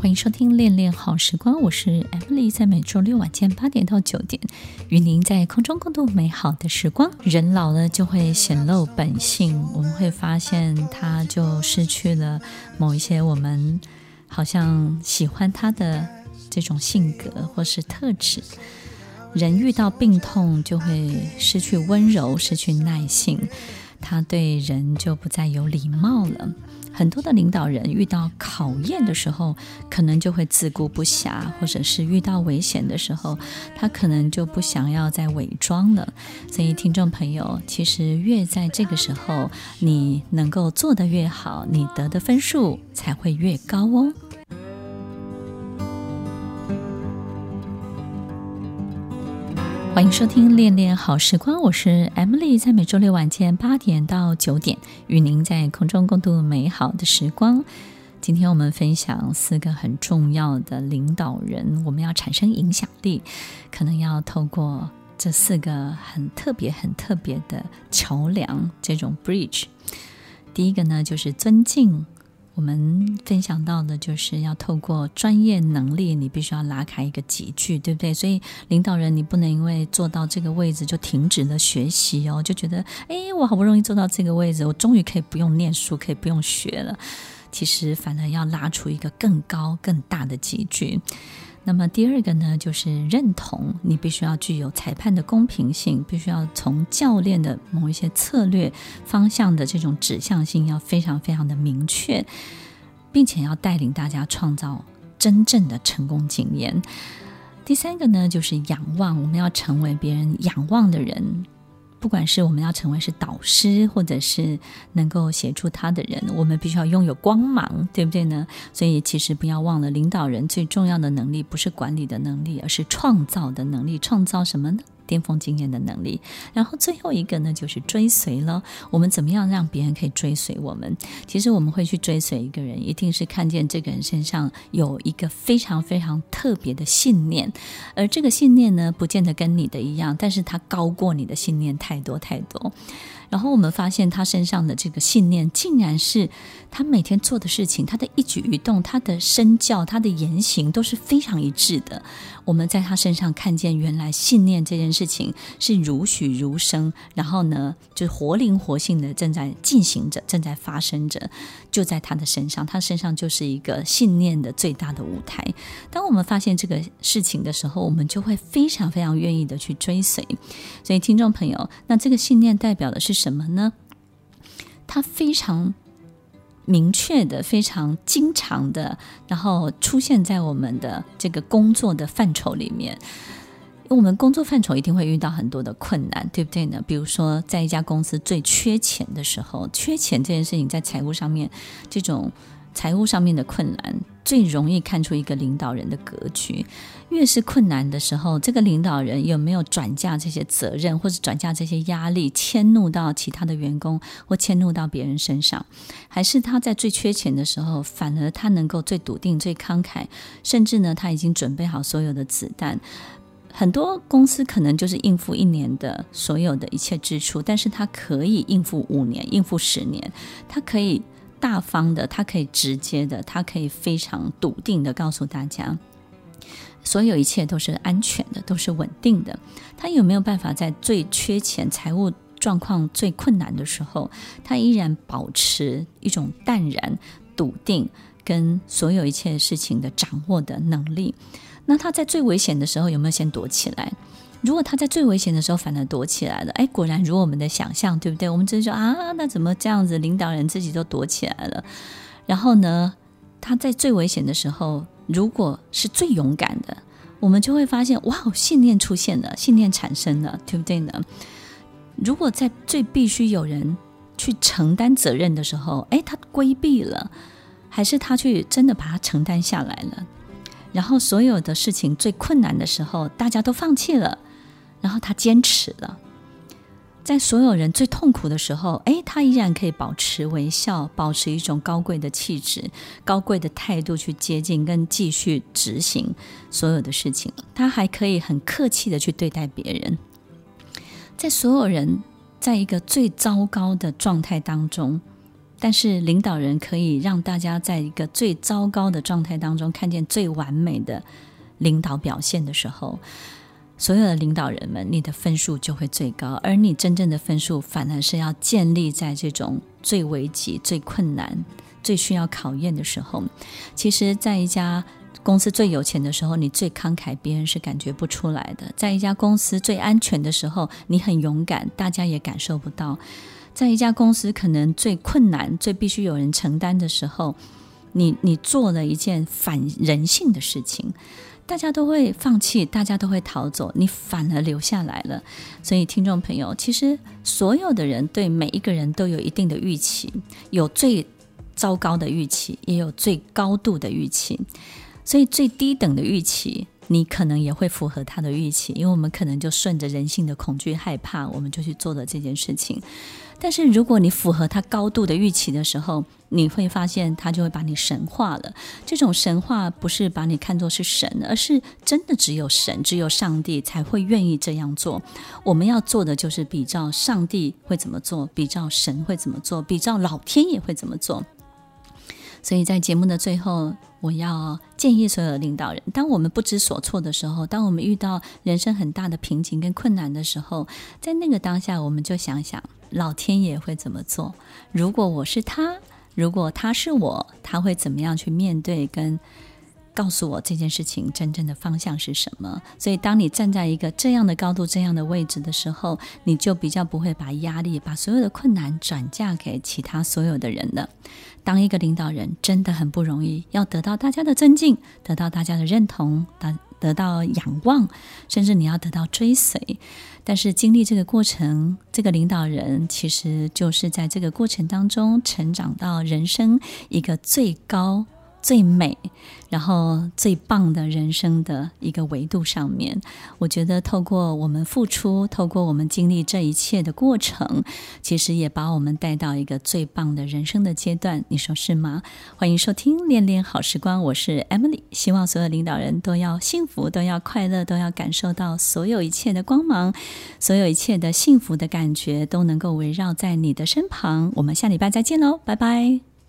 欢迎收听《恋恋好时光》，我是 Emily，在每周六晚间八点到九点，与您在空中共度美好的时光。人老了就会显露本性，我们会发现他就失去了某一些我们好像喜欢他的这种性格或是特质。人遇到病痛就会失去温柔，失去耐性，他对人就不再有礼貌了。很多的领导人遇到考验的时候，可能就会自顾不暇，或者是遇到危险的时候，他可能就不想要再伪装了。所以，听众朋友，其实越在这个时候，你能够做得越好，你得的分数才会越高哦。欢迎收听《恋恋好时光》，我是 Emily，在每周六晚间八点到九点，与您在空中共度美好的时光。今天我们分享四个很重要的领导人，我们要产生影响力，可能要透过这四个很特别、很特别的桥梁，这种 bridge。第一个呢，就是尊敬。我们分享到的就是要透过专业能力，你必须要拉开一个集聚，对不对？所以领导人你不能因为坐到这个位置就停止了学习哦，就觉得哎，我好不容易坐到这个位置，我终于可以不用念书，可以不用学了。其实反而要拉出一个更高更大的集聚。那么第二个呢，就是认同，你必须要具有裁判的公平性，必须要从教练的某一些策略方向的这种指向性要非常非常的明确，并且要带领大家创造真正的成功经验。第三个呢，就是仰望，我们要成为别人仰望的人。不管是我们要成为是导师，或者是能够协助他的人，我们必须要拥有光芒，对不对呢？所以其实不要忘了，领导人最重要的能力不是管理的能力，而是创造的能力。创造什么呢？巅峰经验的能力，然后最后一个呢，就是追随了。我们怎么样让别人可以追随我们？其实我们会去追随一个人，一定是看见这个人身上有一个非常非常特别的信念，而这个信念呢，不见得跟你的一样，但是它高过你的信念太多太多。然后我们发现他身上的这个信念，竟然是他每天做的事情，他的一举一动，他的身教，他的言行都是非常一致的。我们在他身上看见，原来信念这件事情是如许如生，然后呢，就活灵活现的正在进行着，正在发生着，就在他的身上，他身上就是一个信念的最大的舞台。当我们发现这个事情的时候，我们就会非常非常愿意的去追随。所以，听众朋友，那这个信念代表的是什么呢？他非常。明确的，非常经常的，然后出现在我们的这个工作的范畴里面。我们工作范畴一定会遇到很多的困难，对不对呢？比如说，在一家公司最缺钱的时候，缺钱这件事情在财务上面，这种财务上面的困难，最容易看出一个领导人的格局。越是困难的时候，这个领导人有没有转嫁这些责任，或者转嫁这些压力，迁怒到其他的员工，或迁怒到别人身上？还是他在最缺钱的时候，反而他能够最笃定、最慷慨，甚至呢，他已经准备好所有的子弹。很多公司可能就是应付一年的所有的一切支出，但是他可以应付五年、应付十年，他可以大方的，他可以直接的，他可以非常笃定的告诉大家。所有一切都是安全的，都是稳定的。他有没有办法在最缺钱、财务状况最困难的时候，他依然保持一种淡然、笃定跟所有一切事情的掌握的能力？那他在最危险的时候有没有先躲起来？如果他在最危险的时候反而躲起来了，哎，果然如我们的想象，对不对？我们只是说啊，那怎么这样子？领导人自己都躲起来了，然后呢，他在最危险的时候。如果是最勇敢的，我们就会发现，哇，信念出现了，信念产生了，对不对呢？如果在最必须有人去承担责任的时候，哎，他规避了，还是他去真的把它承担下来了？然后所有的事情最困难的时候，大家都放弃了，然后他坚持了。在所有人最痛苦的时候，诶，他依然可以保持微笑，保持一种高贵的气质、高贵的态度去接近跟继续执行所有的事情。他还可以很客气的去对待别人。在所有人在一个最糟糕的状态当中，但是领导人可以让大家在一个最糟糕的状态当中看见最完美的领导表现的时候，所有的领导人们，你的分数就会最高，而你真正的分数反而是要建立在这种最危急、最困难、最需要考验的时候。其实，在一家公司最有钱的时候，你最慷慨，别人是感觉不出来的；在一家公司最安全的时候，你很勇敢，大家也感受不到。在一家公司可能最困难、最必须有人承担的时候，你你做了一件反人性的事情，大家都会放弃，大家都会逃走，你反而留下来了。所以，听众朋友，其实所有的人对每一个人都有一定的预期，有最糟糕的预期，也有最高度的预期。所以，最低等的预期，你可能也会符合他的预期，因为我们可能就顺着人性的恐惧、害怕，我们就去做了这件事情。但是如果你符合他高度的预期的时候，你会发现他就会把你神化了。这种神化不是把你看作是神，而是真的只有神、只有上帝才会愿意这样做。我们要做的就是比照上帝会怎么做，比照神会怎么做，比照老天爷会怎么做。所以在节目的最后，我要建议所有的领导人：当我们不知所措的时候，当我们遇到人生很大的瓶颈跟困难的时候，在那个当下，我们就想想。老天爷会怎么做？如果我是他，如果他是我，他会怎么样去面对跟告诉我这件事情真正的方向是什么？所以，当你站在一个这样的高度、这样的位置的时候，你就比较不会把压力、把所有的困难转嫁给其他所有的人了。当一个领导人真的很不容易，要得到大家的尊敬，得到大家的认同，得得到仰望，甚至你要得到追随。但是经历这个过程，这个领导人其实就是在这个过程当中成长到人生一个最高。最美，然后最棒的人生的一个维度上面，我觉得透过我们付出，透过我们经历这一切的过程，其实也把我们带到一个最棒的人生的阶段。你说是吗？欢迎收听《恋恋好时光》，我是 Emily，希望所有领导人都要幸福，都要快乐，都要感受到所有一切的光芒，所有一切的幸福的感觉都能够围绕在你的身旁。我们下礼拜再见喽，拜拜。